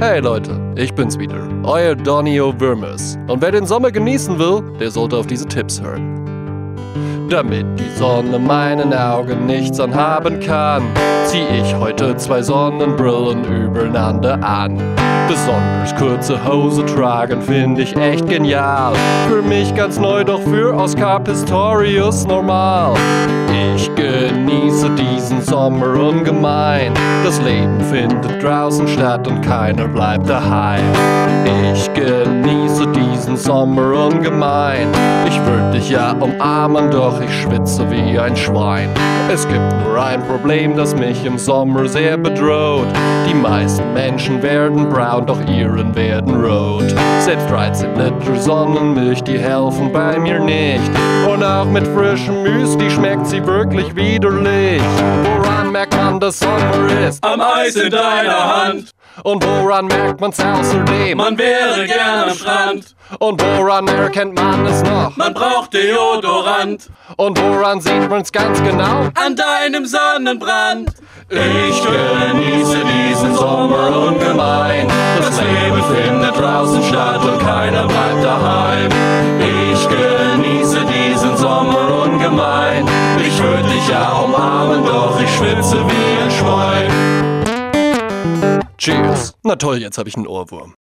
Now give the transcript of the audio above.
Hey Leute, ich bin's wieder, euer Donio Würmes. Und wer den Sommer genießen will, der sollte auf diese Tipps hören. Damit die Sonne meinen Augen nichts anhaben kann, zieh ich heute zwei Sonnenbrillen übereinander an. Besonders kurze Hose tragen finde ich echt genial. Für mich ganz neu, doch für Oscar Pistorius normal. Ich genieße diesen Sommer ungemein. Das Leben findet draußen statt und keiner bleibt daheim. Ich genieße diesen Sommer ungemein. Ich würde dich ja umarmen, doch ich schwitze wie ein Schwein. Es gibt nur ein Problem, das mich im Sommer sehr bedroht. Die meisten Menschen werden braun, doch ihren werden rot. Selbst 13 Liter Sonnenmilch, die helfen bei mir nicht. Und auch mit frischem Müsli schmeckt sie wirklich widerlich. Woran merkt man, dass Sommer ist? Am Eis in deiner Hand. Und woran merkt man's außerdem? Man wäre gern am Strand. Und woran erkennt man es noch? Man braucht Deodorant. Und woran sieht man's ganz genau? An deinem Sonnenbrand. Ich genieße diesen Sommer ungemein. Das Leben findet draußen statt und keiner bleibt daheim. Ich genieße diesen Sommer ungemein. Ich würde dich ja umarmen, doch ich schwitze wie ein Schwein. Cheers. Na toll, jetzt habe ich einen Ohrwurm.